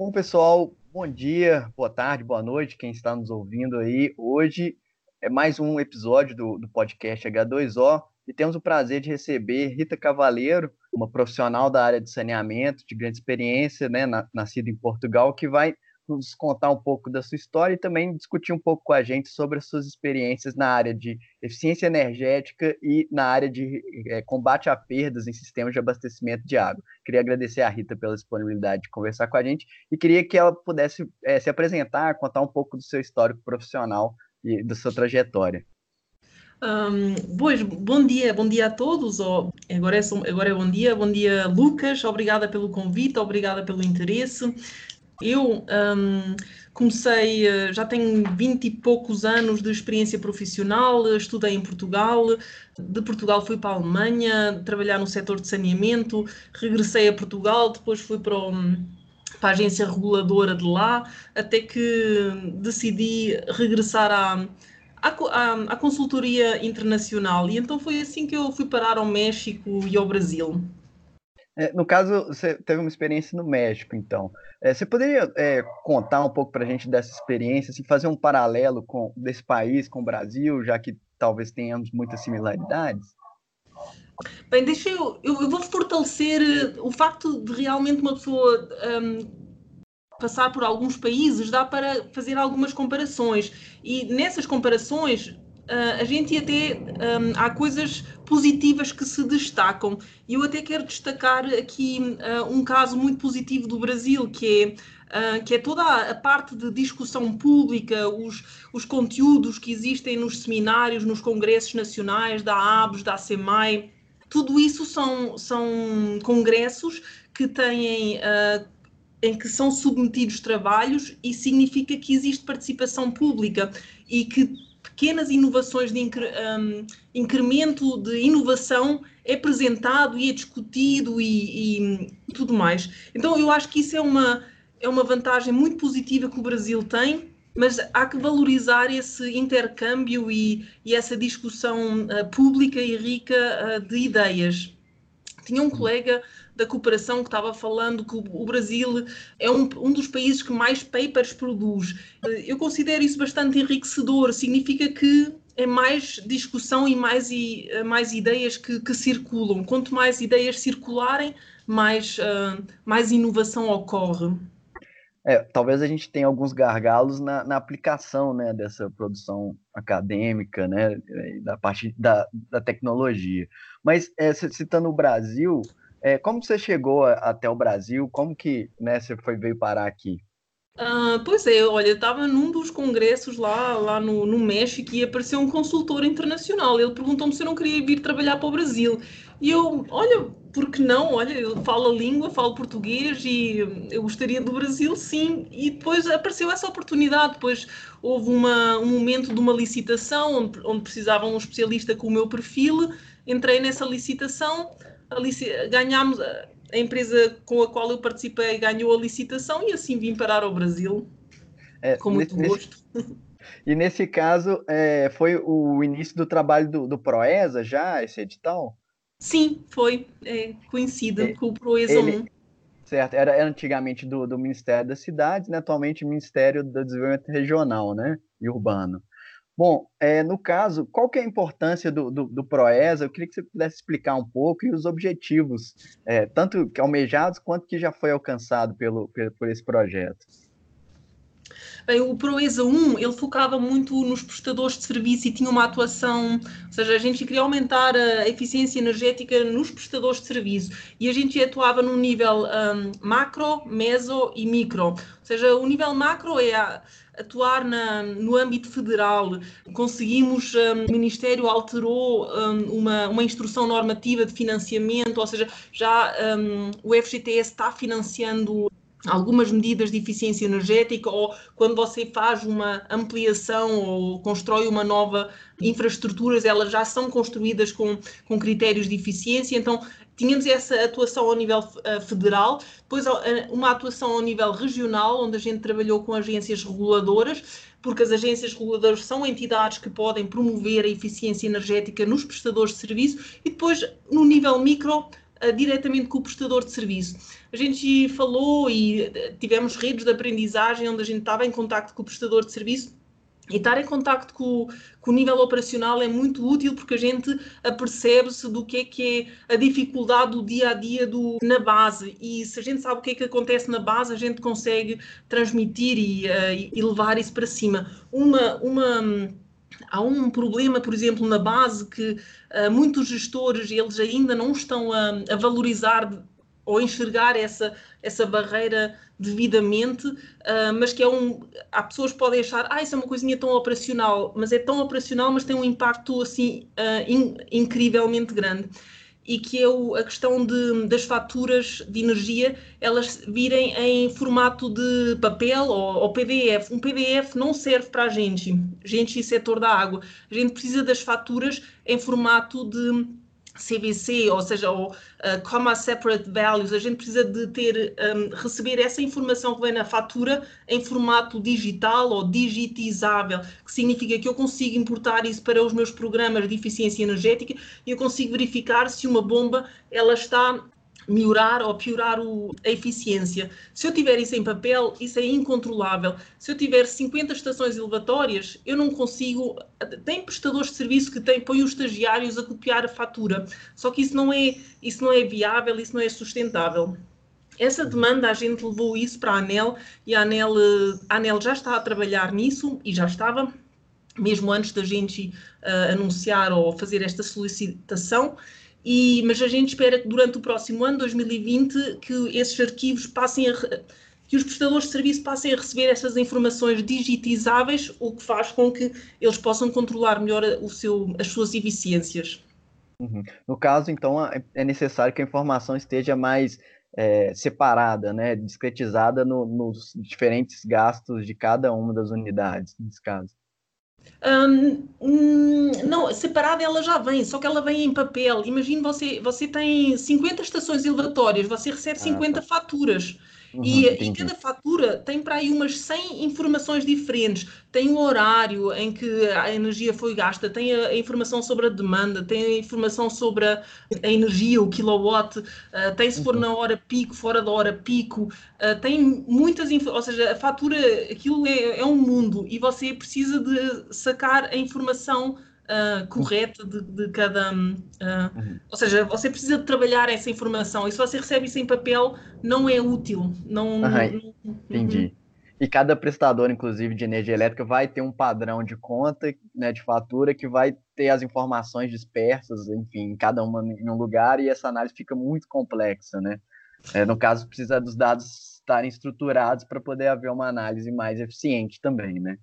Bom, pessoal, bom dia, boa tarde, boa noite, quem está nos ouvindo aí. Hoje é mais um episódio do, do podcast H2O e temos o prazer de receber Rita Cavaleiro, uma profissional da área de saneamento, de grande experiência, né, nascida em Portugal, que vai nos contar um pouco da sua história e também discutir um pouco com a gente sobre as suas experiências na área de eficiência energética e na área de é, combate a perdas em sistemas de abastecimento de água. Queria agradecer a Rita pela disponibilidade de conversar com a gente e queria que ela pudesse é, se apresentar, contar um pouco do seu histórico profissional e da sua trajetória. Um, pois, bom dia, bom dia a todos. Oh, agora, é, agora é bom dia, bom dia Lucas, obrigada pelo convite, obrigada pelo interesse. Eu um, comecei, eh, já tenho vinte e poucos anos de experiência profissional, estudei em Portugal, de Portugal fui para a Alemanha, trabalhar no setor de saneamento, regressei a Portugal, depois fui para, o, para a agência reguladora de lá, até que decidi regressar à, à, à consultoria internacional. E então foi assim que eu fui parar ao México e ao Brasil. É, no caso, você teve uma experiência no México, então. É, você poderia é, contar um pouco para a gente dessa experiência, assim, fazer um paralelo com desse país com o Brasil, já que talvez tenhamos muitas similaridades? Bem, deixa eu, eu, eu vou fortalecer eh, o facto de realmente uma pessoa um, passar por alguns países, dá para fazer algumas comparações. E nessas comparações, uh, a gente até um, há coisas positivas que se destacam. E eu até quero destacar aqui uh, um caso muito positivo do Brasil, que é Uh, que é toda a, parte de discussão pública, os, os conteúdos que existem nos seminários, nos congressos nacionais, da ABS, da ASEMAI, tudo isso são, são congressos que têm, em que são submetidos trabalhos e significa que existe participação pública e que pequenas inovações de incre, um, incremento de inovação é apresentado e é discutido e, e, tudo mais. Então eu acho que isso é uma, é uma vantagem muito positiva que o Brasil tem, mas há que valorizar esse intercâmbio e, e essa discussão uh, pública e rica uh, de ideias. Tinha um colega da cooperação que estava falando que o Brasil é um, um dos países que mais papers produz. Eu considero isso bastante enriquecedor, significa que é mais discussão e mais, e, mais ideias que, que circulam. Quanto mais ideias circularem, mais, uh, mais inovação ocorre. É, talvez a gente tenha alguns gargalos na, na, aplicação né, dessa produção acadêmica, né, da parte da, da tecnologia. Mas, é, citando o Brasil, é, como você chegou até o Brasil? Como que né, você foi, veio parar aqui? Uh, pois é, olha, estava num dos congressos lá, lá no, no México e apareceu um consultor internacional. Ele perguntou-me se eu não queria vir trabalhar para o Brasil. E eu, olha, por que não? Olha, eu falo a língua, falo português e eu gostaria do Brasil, sim. E depois apareceu essa oportunidade. Depois houve uma, um momento de uma licitação onde, onde precisavam um especialista com o meu perfil. Entrei nessa licitação ganhámos, a empresa com a qual eu participei ganhou a licitação e assim vim parar ao Brasil. É, com muito nesse, gosto. E nesse caso, é, foi o início do trabalho do, do Proesa já, esse edital? Sim, foi é, coincido é, com o Proesa ele, 1. Certo, era, era antigamente do, do Ministério das Cidades, né, atualmente Ministério do Desenvolvimento Regional né, e Urbano. Bom, é, no caso, qual que é a importância do, do, do, Proesa? Eu queria que você pudesse explicar um pouco e os objetivos, é, tanto almejados quanto que já foi alcançado pelo, pelo, por esse projeto. Bem, o Proesa 1, ele focava muito nos prestadores de serviço e tinha uma atuação, ou seja, a gente queria aumentar a eficiência energética nos prestadores de serviço e a gente atuava no nível um, macro, meso e micro. Ou seja, o nível macro é a, atuar na, no âmbito federal. Conseguimos, um, o Ministério alterou um, uma, uma instrução normativa de financiamento, ou seja, já um, o FGTS está financiando algumas medidas de eficiência energética ou quando você faz uma ampliação ou constrói uma nova infraestruturas, elas já são construídas com, com critérios de eficiência, então tínhamos essa atuação ao nível uh, federal, depois uh, uma atuação ao nível regional, onde a gente trabalhou com agências reguladoras, porque as agências reguladoras são entidades que podem promover a eficiência energética nos prestadores de serviço, e depois no nível micro, uh, diretamente com o prestador de serviço. A gente falou e tivemos redes de aprendizagem onde a gente estava em contato com o prestador de serviço e estar em contacto com, com, o nível operacional é muito útil porque a gente apercebe-se do que é que é a dificuldade do dia a dia do, na base. E se a gente sabe o que é que acontece na base, a gente consegue transmitir e, uh, e levar isso para cima. Uma. uma há um problema, por exemplo, na base que uh, muitos gestores eles ainda não estão a, a valorizar ou enxergar essa, essa barreira devidamente, uh, mas que é um. Há pessoas que podem achar, ah, isso é uma coisinha tão operacional, mas é tão operacional, mas tem um impacto assim uh, in, incrivelmente grande. E que é o, a questão de, das faturas de energia elas virem em formato de papel ou, ou PDF. Um PDF não serve para a gente, gente e setor da água. A gente precisa das faturas em formato de CVC, ou seja, uh, Comma Separate Values, a gente precisa de ter, um, receber essa informação que vem na fatura em formato digital ou digitizável, que significa que eu consigo importar isso para os meus programas de eficiência energética e eu consigo verificar se uma bomba ela está melhorar ou piorar o, a eficiência. Se eu tiver isso em papel, isso é incontrolável. Se eu tiver 50 estações elevatórias, eu não consigo. Tem prestadores de serviço que têm, põem os estagiários a copiar a fatura. Só que isso não é, isso não é viável, isso não é sustentável. Essa demanda, a gente levou isso para a ANEL e a ANEL, a ANEL já está a trabalhar nisso e já estava, mesmo antes da gente uh, anunciar ou fazer esta solicitação. E, mas a gente espera que durante o próximo ano, 2020, que esses arquivos passem a, que os prestadores de serviço passem a receber essas informações digitizáveis, o que faz com que eles possam controlar melhor o seu, as suas eficiências. Uhum. No caso, então, é, necessário que a informação esteja mais é, separada, né, discretizada no, nos diferentes gastos de cada uma das unidades, nesse caso. Um, não, separada ela já vem, só que ela vem em papel. Imagine você, você tem 50 estações elevatórias, você recebe 50 ah, tá. faturas. Uhum, e, e, cada fatura tem para aí umas 100 informações diferentes. Tem o horário em que a energia foi gasta, tem a, a informação sobre a demanda, tem a informação sobre a, a energia, o kilowatt, uh, tem se for uhum. na hora pico, fora da hora pico, uh, tem muitas, ou seja, a fatura, aquilo é, é um mundo e você precisa de sacar a informação uh, correta de, de cada. Uh, uhum. Ou seja, você precisa de trabalhar essa informação e se você recebe isso em papel, não é útil. Não, uhum. não entendi. Uhum. E cada prestador, inclusive, de energia elétrica, vai ter um padrão de conta, né, de fatura, que vai ter as informações dispersas, enfim, cada uma em um lugar, e essa análise fica muito complexa, né? É, no caso, precisa dos dados estarem estruturados para poder haver uma análise mais eficiente também, né?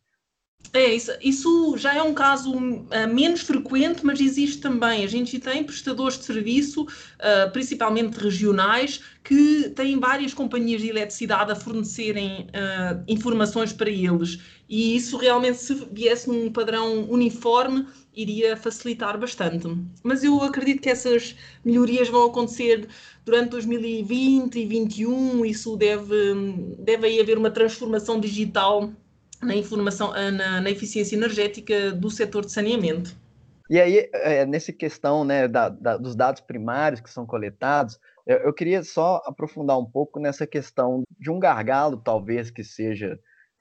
É, isso, isso, já é um caso uh, menos frequente, mas existe também. A gente tem prestadores de serviço, uh, principalmente regionais, que têm várias companhias de eletricidade a fornecerem uh, informações para eles. E isso realmente, se viesse num padrão uniforme, iria facilitar bastante. Mas eu acredito que essas melhorias vão acontecer durante 2020 e 2021. Isso deve, deve haver uma transformação digital na informação, ah, na, na eficiência energética do setor de saneamento. E aí, é, nessa questão né, da, da, dos dados primários que são coletados, eu, eu, queria só aprofundar um pouco nessa questão de um gargalo, talvez, que seja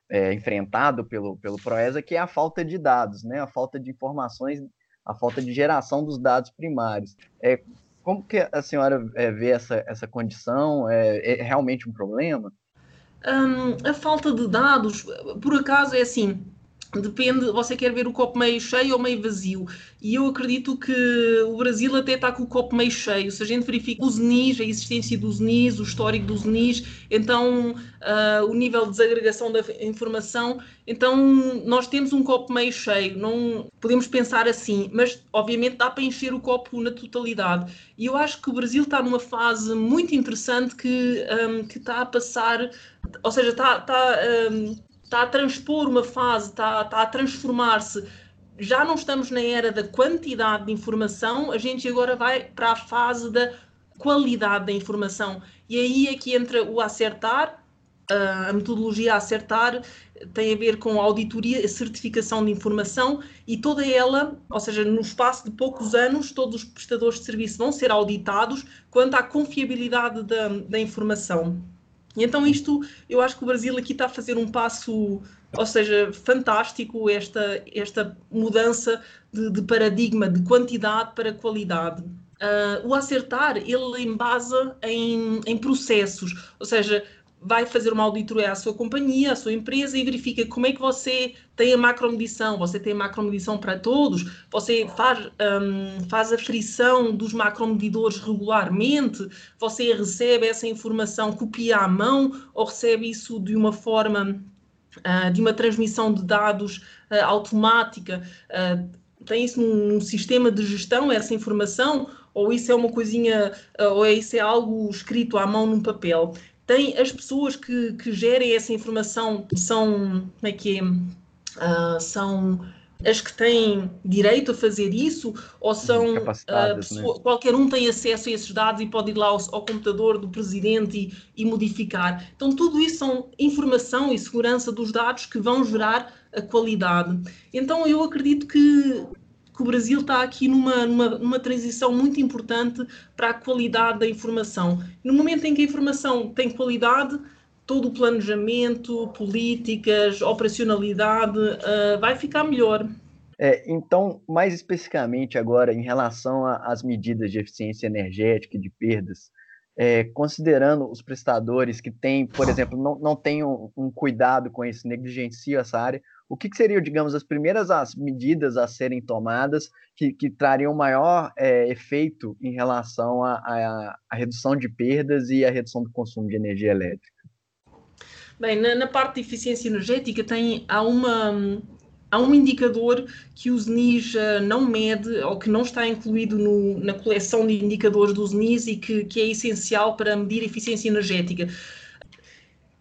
é, enfrentado pelo, pelo Proesa, que é a falta de dados, né, a falta de informações, a falta de geração dos dados primários. É, como que a senhora é, vê essa, essa condição? É, é realmente um problema? Um, a falta de dados, por acaso, é assim. Depende, você quer ver o copo meio cheio ou meio vazio. E eu acredito que o Brasil até está com o copo meio cheio. Se a gente verifica os NIS, a existência dos NIS, o histórico dos NIS, então uh, o nível de desagregação da informação, então nós temos um copo meio cheio. Não podemos pensar assim, mas obviamente dá para encher o copo na totalidade. E eu acho que o Brasil está numa fase muito interessante que, um, que está a passar, ou seja, está, está um, está a transpor uma fase, está, está a transformar-se. Já não estamos na era da quantidade de informação, a gente agora vai para a fase da qualidade da informação. E aí é que entra o acertar a metodologia a acertar tem a ver com a auditoria e certificação de informação e toda ela, ou seja, no espaço de poucos anos, todos os prestadores de serviço vão ser auditados quanto à confiabilidade da, da informação. E então isto, eu acho que o Brasil aqui está a fazer um passo, ou seja, fantástico, esta, esta mudança de, de paradigma de quantidade para qualidade. Uh, o acertar, ele embasa em, em processos, ou seja, vai fazer uma auditoria à sua companhia, à sua empresa e verifica como é que você tem a macromedição, você tem a macromedição para todos, você faz, um, faz a frição dos macromedidores regularmente, você recebe essa informação, copia à mão ou recebe isso de uma forma, uh, de uma transmissão de dados uh, automática, uh, tem isso num, num sistema de gestão, essa informação, ou isso é uma coisinha, ou isso é algo escrito à mão num papel tem as pessoas que, que gerem essa informação são, como é que é? Uh, são as que têm direito a fazer isso ou são uh, pessoa, né? qualquer um tem acesso a esses dados e pode ir lá ao, ao computador do presidente e, e, modificar. Então tudo isso são informação e segurança dos dados que vão gerar a qualidade. Então eu acredito que que o Brasil está aqui numa, numa, numa, transição muito importante para a qualidade da informação. No momento em que a informação tem qualidade, todo o planejamento, políticas, operacionalidade uh, vai ficar melhor. É, então, mais especificamente agora, em relação às medidas de eficiência energética e de perdas, é, considerando os prestadores que têm, por exemplo, não, não têm um, um cuidado com isso, negligenciam essa área, o que, que seriam, digamos, as primeiras as medidas a serem tomadas que, que trariam maior é, efeito em relação à redução de perdas e à redução do consumo de energia elétrica? Bem, na, na parte de eficiência energética tem, há uma, há um indicador que o ZNIS uh, não mede ou que não está incluído no, na coleção de indicadores do ZNIS e que, que, é essencial para medir eficiência energética.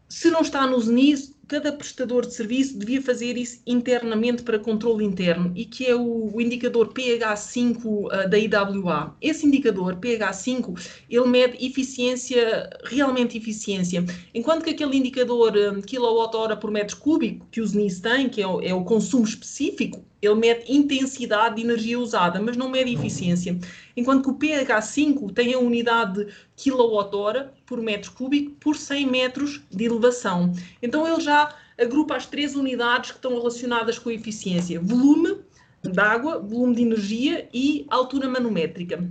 Se não está no ZNIS, cada prestador de serviço devia fazer isso internamente para controle interno e que é o, indicador PH5 uh, da IWA. Esse indicador PH5 ele mede eficiência, realmente eficiência, enquanto que aquele indicador um, quilowatt-hora por metro cúbico que o ZNIS tem, que é o, é o consumo específico, ele mede intensidade de energia usada, mas não mede eficiência. Enquanto que o pH5 tem a unidade quilowatt-hora por metro cúbico por 100 metros de elevação. Então ele já agrupa as três unidades que estão relacionadas com a eficiência: volume de água, volume de energia e altura manométrica.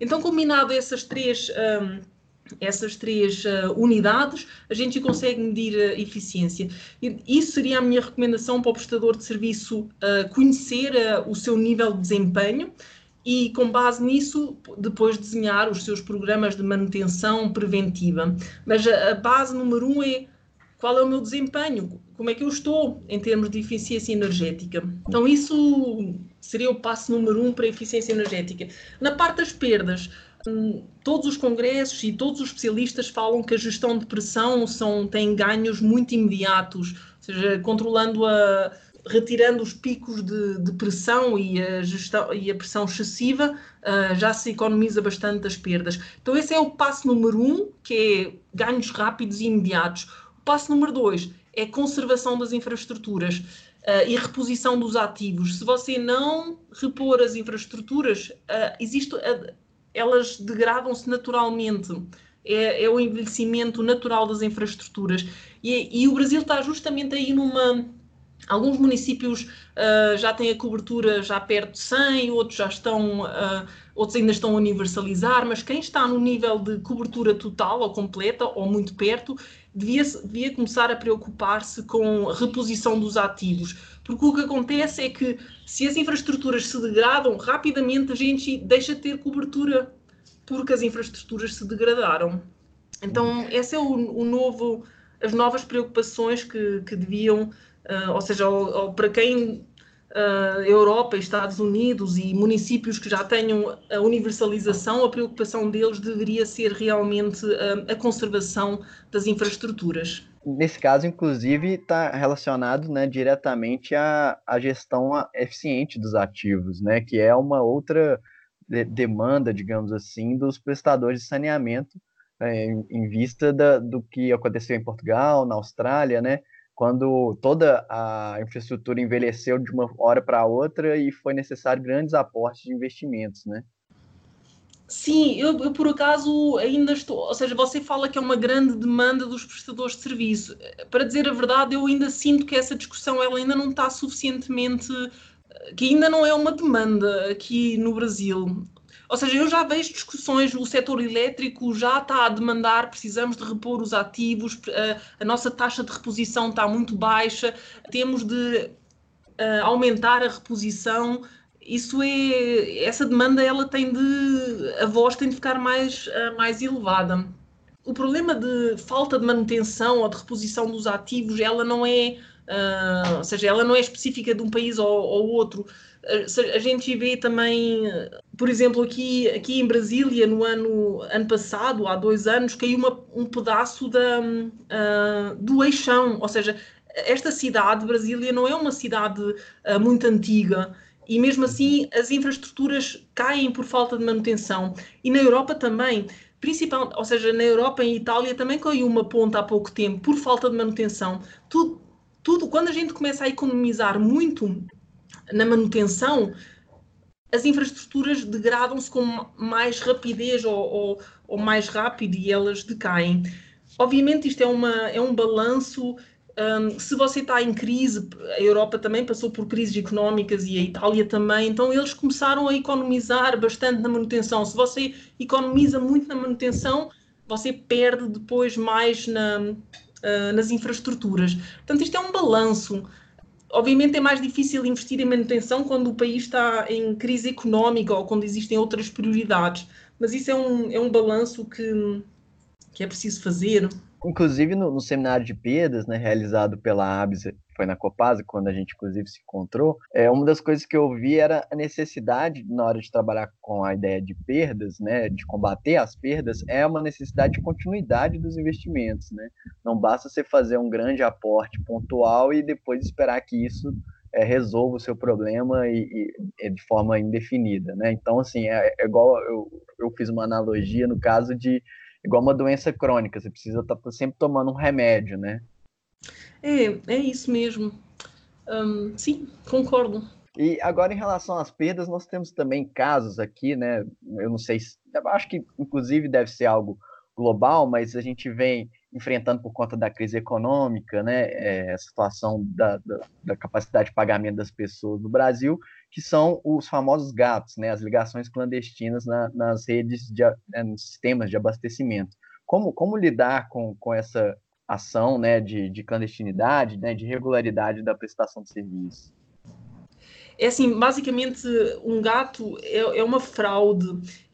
Então, combinado essas três. Um, essas três uh, unidades, a gente consegue medir a eficiência. E isso seria a minha recomendação para o prestador de serviço uh, conhecer uh, o seu nível de desempenho e, com base nisso, depois desenhar os seus programas de manutenção preventiva. Mas a, a base número um é qual é o meu desempenho, como é que eu estou em termos de eficiência energética. Então, isso seria o passo número um para a eficiência energética. Na parte das perdas, todos os congressos e todos os especialistas falam que a gestão de pressão são, tem ganhos muito imediatos, ou seja, controlando a retirando os picos de, de pressão e a, gestão, e a pressão excessiva, uh, já se economiza bastante as perdas. Então, esse é o passo número um, que é ganhos rápidos e imediatos. O passo número dois é conservação das infraestruturas. Uh, e reposição dos ativos. Se você não repor as infraestruturas, uh, existe, uh, elas degradam-se naturalmente. É, é, o envelhecimento natural das infraestruturas. E, e, o Brasil está justamente aí numa. Alguns municípios uh, já têm a cobertura já perto de 100, outros já estão, uh, outros ainda estão a universalizar, mas quem está no nível de cobertura total ou completa ou muito perto devia, devia começar a preocupar-se com a reposição dos ativos, porque o que acontece é que se as infraestruturas se degradam, rapidamente a gente deixa de ter cobertura porque as infraestruturas se degradaram. Então, esse é o, o novo, as novas preocupações que, que deviam, uh, ou seja, ou, ou para quem uh, Europa, Estados Unidos e municípios que já tenham a universalização, a preocupação deles deveria ser realmente uh, a conservação das infraestruturas nesse caso, inclusive, está relacionado né, diretamente à, à gestão eficiente dos ativos, né, que é uma outra de demanda, digamos assim, dos prestadores de saneamento é, em, vista da, do que aconteceu em Portugal, na Austrália, né? Quando toda a infraestrutura envelheceu de uma hora para outra e foi necessário grandes aportes de investimentos, né? Sim, eu, eu, por acaso ainda estou. Ou seja, você fala que é uma grande demanda dos prestadores de serviço. Para dizer a verdade, eu ainda sinto que essa discussão ela ainda não está suficientemente. que ainda não é uma demanda aqui no Brasil. Ou seja, eu já vejo discussões, o setor elétrico já está a demandar, precisamos de repor os ativos, a, a nossa taxa de reposição está muito baixa, temos de uh, aumentar a reposição. Isso é essa demanda ela tem de a voz tem de ficar mais mais elevada. O problema de falta de manutenção ou de reposição dos ativos ela não é uh, ou seja ela não é específica de um país ou, ou outro a gente vê também por exemplo aqui aqui em Brasília no ano ano passado há dois anos caiu uma, um pedaço da uh, do eixão ou seja esta cidade Brasília não é uma cidade uh, muito antiga e mesmo assim as infraestruturas caem por falta de manutenção. E na Europa também, principalmente, ou seja, na Europa e Itália também caiu uma ponta há pouco tempo por falta de manutenção. Tudo, tudo quando a gente começa a economizar muito na manutenção, as infraestruturas degradam-se com mais rapidez ou, ou, ou, mais rápido e elas decaem. Obviamente isto é, uma, é um balanço um, se você está em crise, a Europa também passou por crises económicas e a Itália também, então eles começaram a economizar bastante na manutenção. Se você economiza muito na manutenção, você perde depois mais na, uh, nas infraestruturas. Portanto, isto é um balanço. Obviamente é mais difícil investir em manutenção quando o país está em crise económica ou quando existem outras prioridades, mas isso é um, é um balanço que, que é preciso fazer. Inclusive no, no, seminário de perdas, né, realizado pela ABS, foi na Copasa, quando a gente inclusive se encontrou, é, uma das coisas que eu vi era a necessidade, na hora de trabalhar com a ideia de perdas, né, de combater as perdas, é uma necessidade de continuidade dos investimentos, né? Não basta você fazer um grande aporte pontual e depois esperar que isso é, resolva o seu problema e, e, de forma indefinida, né? Então, assim, é, é igual eu, eu fiz uma analogia no caso de igual uma doença crônica, você precisa estar tá sempre tomando um remédio, né? É, é isso mesmo. Um, sim, concordo. E agora, em relação às perdas, nós temos também casos aqui, né? Eu não sei se. Acho que, inclusive, deve ser algo global, mas a gente vem enfrentando por conta da crise econômica, né? É, a situação da, da, da, capacidade de pagamento das pessoas no Brasil, que são os famosos gatos, né? As ligações clandestinas na, nas redes, de, né, nos sistemas de abastecimento. Como, como lidar com, com essa ação né, de, de clandestinidade, né, de irregularidade da prestação de serviço? É assim, basicamente, um gato é, é uma fraude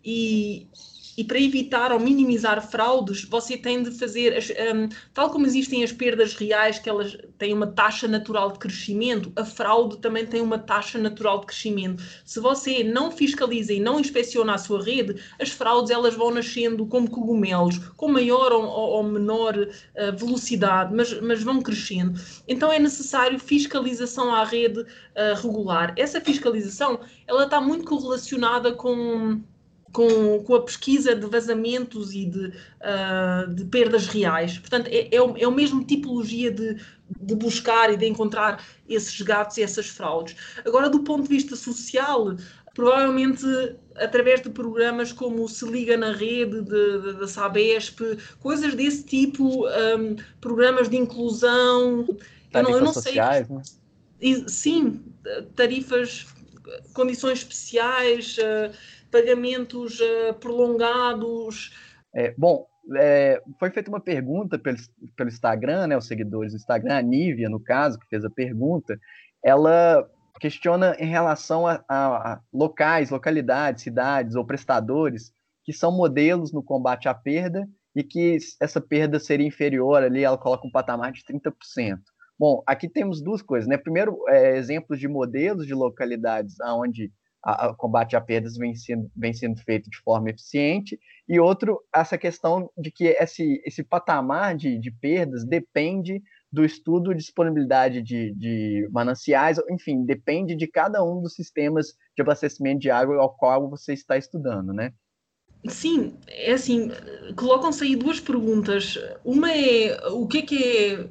e e para evitar ou minimizar fraudes, você tem de fazer, um, tal como existem as perdas reais, que elas têm uma taxa natural de crescimento, a fraude também tem uma taxa natural de crescimento. Se você não fiscaliza e não inspeciona a sua rede, as fraudes elas vão nascendo como cogumelos, com maior ou, ou menor uh, velocidade, mas, mas vão crescendo. Então é necessário fiscalização à rede uh, regular. Essa fiscalização ela está muito correlacionada com com, com a pesquisa de vazamentos e de, uh, de perdas reais. Portanto, é, é, o, é o mesmo tipologia de, de buscar e de encontrar esses gatos e essas fraudes. Agora, do ponto de vista social, provavelmente através de programas como Se Liga na Rede, da Sabesp, coisas desse tipo, um, programas de inclusão. Tarifas eu não, eu não sociais, sei. Né? Sim, tarifas, condições especiais. Uh, pagamentos uh, prolongados? É, bom, é, foi feita uma pergunta pelo, pelo Instagram, né, os seguidores do Instagram, a Nívia, no caso, que fez a pergunta, ela questiona em relação a, a, a locais, localidades, cidades ou prestadores que são modelos no combate à perda e que essa perda seria inferior ali, ela coloca um patamar de 30%. Bom, aqui temos duas coisas, né? Primeiro, é, exemplos de modelos de localidades onde o combate a perdas vem sendo, vem sendo feito de forma eficiente, e outro, essa questão de que esse, esse patamar de, de perdas depende do estudo de disponibilidade de, de mananciais, enfim, depende de cada um dos sistemas de abastecimento de água ao qual você está estudando, né? Sim, é assim, colocam-se aí duas perguntas. Uma é o que é que é.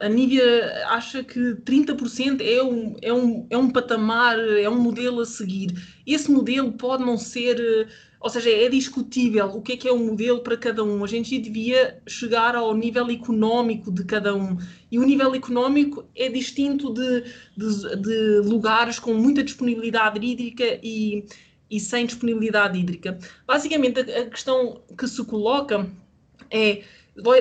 A Nívia acha que 30% é um, é, um, é um patamar, é um modelo a seguir. Esse modelo pode não ser, ou seja, é discutível o que é que é um modelo para cada um. A gente devia chegar ao nível económico de cada um. E o nível económico é distinto de, de, de lugares com muita disponibilidade hídrica e e sem disponibilidade hídrica. Basicamente, a, questão que se coloca é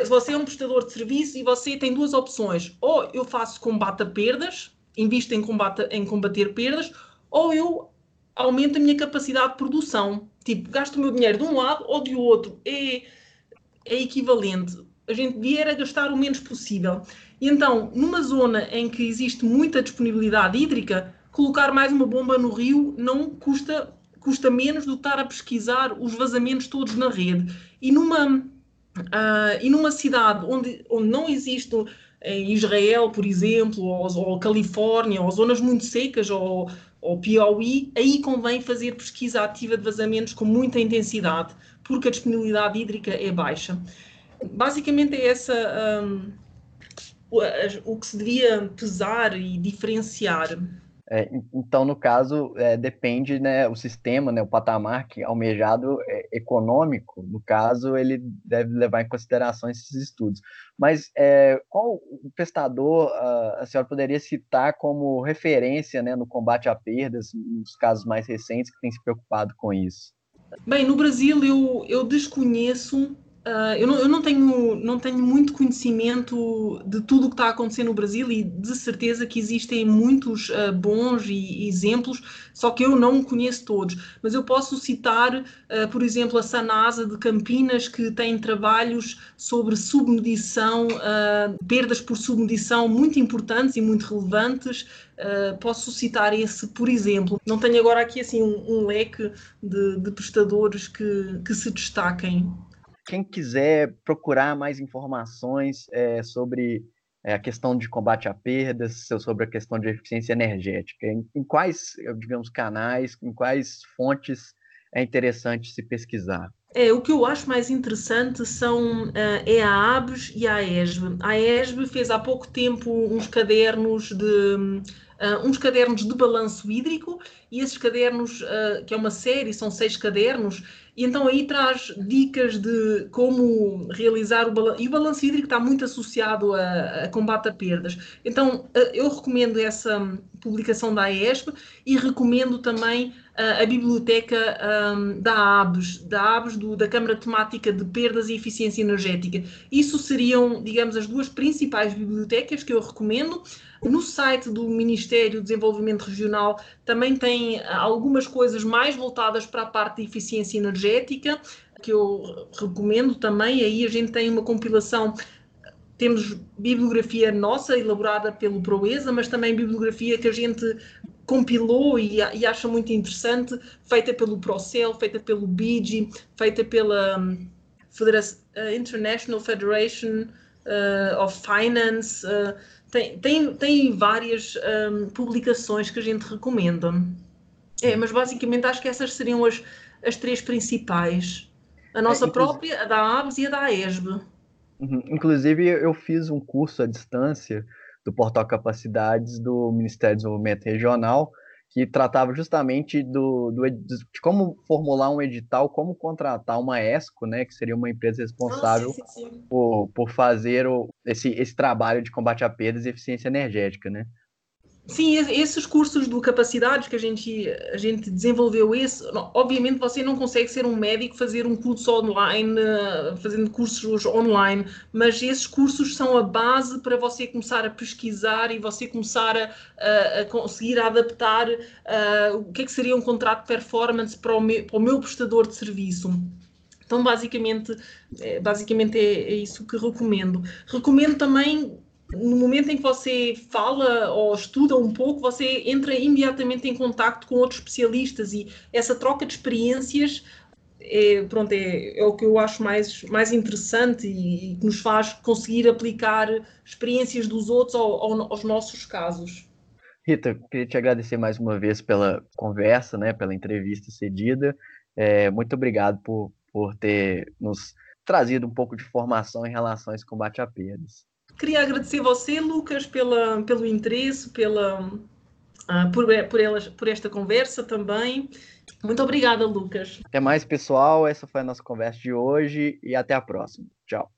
você é um prestador de serviço e você tem duas opções. Ou eu faço combate a perdas, invisto em, combate, em combater perdas, ou eu aumento a minha capacidade de produção. Tipo, gasto o meu dinheiro de um lado ou de outro. É, é equivalente. A gente vier a gastar o menos possível. E então, numa zona em que existe muita disponibilidade hídrica, colocar mais uma bomba no rio não custa custa menos do que estar a pesquisar os vazamentos todos na rede. E numa, uh, e numa cidade onde, onde não existe em Israel, por exemplo, ou, ou Califórnia, ou zonas muito secas, ou, ou Piauí, aí convém fazer pesquisa ativa de vazamentos com muita intensidade, porque a disponibilidade hídrica é baixa. Basicamente é essa um, o, o que se devia pesar e diferenciar. É, então, no caso, é, depende né, o sistema, né, o patamar que almejado é, econômico, no caso, ele deve levar em consideração esses estudos. Mas é, qual o a, a senhora poderia citar como referência né, no combate a perdas, nos casos mais recentes, que tem se preocupado com isso? Bem, no Brasil eu, eu desconheço Uh, eu, não, eu não, tenho, não tenho muito conhecimento de tudo o que está a acontecer no Brasil e de certeza que existem muitos uh, bons e, e exemplos, só que eu não conheço todos. Mas eu posso citar, uh, por exemplo, a Sanasa de Campinas, que tem trabalhos sobre submedição, perdas por submedição muito importantes e muito relevantes. posso citar esse, por exemplo. Não tenho agora aqui assim um, um leque de, de prestadores que, que se destaquem quem quiser procurar mais informações é, sobre é, a questão de combate a perdas, sobre a questão de eficiência energética, em, em quais, digamos, canais, em quais fontes é interessante se pesquisar? É, o que eu acho mais interessante são é a ABES e a ESB. A ESB fez há pouco tempo uns cadernos de uh, uns cadernos de balanço hídrico e esses cadernos, uh, que é uma série, são seis cadernos, e então aí traz dicas de como realizar o balanço. E o balanço hídrico está muito associado a, a combate a perdas. Então uh, eu recomendo essa publicação da AESP e recomendo também a biblioteca um, da ABES, da ABES, do, da Câmara Temática de Perdas e Eficiência Energética. Isso seriam, digamos, as duas principais bibliotecas que eu recomendo. No site do Ministério do Desenvolvimento Regional também tem ah, algumas coisas mais voltadas para a parte de eficiência energética, que eu recomendo também. Aí a gente tem uma compilação temos bibliografia nossa elaborada pelo Proeza, mas também bibliografia que a gente compilou e, e acha muito interessante, feita pelo Procel, feita pelo BIGI, feita pela um, uh, International Federation uh, of Finance. Uh, tem, tem, tem várias um, publicações que a gente recomenda. É, mas basicamente acho que essas seriam as, as três principais. A nossa é, própria, a da ABS e a da AESB. Uhum. Inclusive, eu fiz um curso à distância do Portal Capacidades do Ministério do Desenvolvimento Regional, que tratava justamente do, do, de como formular um edital, como contratar uma ESCO, né, que seria uma empresa responsável ah, sim, sim. Por, por fazer o, esse, esse trabalho de combate a perdas e eficiência energética, né? Sim, esses cursos do capacidades que a gente, a gente desenvolveu esse, obviamente você não consegue ser um médico fazer um curso online, fazendo cursos online, mas esses cursos são a base para você começar a pesquisar e você começar a, a, a conseguir adaptar uh, o que é que seria um contrato de performance para o meu, para o meu prestador de serviço. Então, basicamente, é, basicamente é, é isso que recomendo. Recomendo também no momento em que você fala ou estuda um pouco, você entra imediatamente em contato com outros especialistas e essa troca de experiências é, pronto, é, é o que eu acho mais, mais interessante e, que nos faz conseguir aplicar experiências dos outros ao, ao, aos nossos casos. Rita, queria te agradecer mais uma vez pela conversa, né, pela entrevista cedida. É, muito obrigado por por ter nos trazido um pouco de informação em relação a combate a perdas. Queria agradecer você, Lucas, pela, pelo interesse, pela, uh, por, por, elas, por esta conversa também. Muito obrigada, Lucas. Até mais, pessoal. Essa foi a nossa conversa de hoje e até a próxima. Tchau.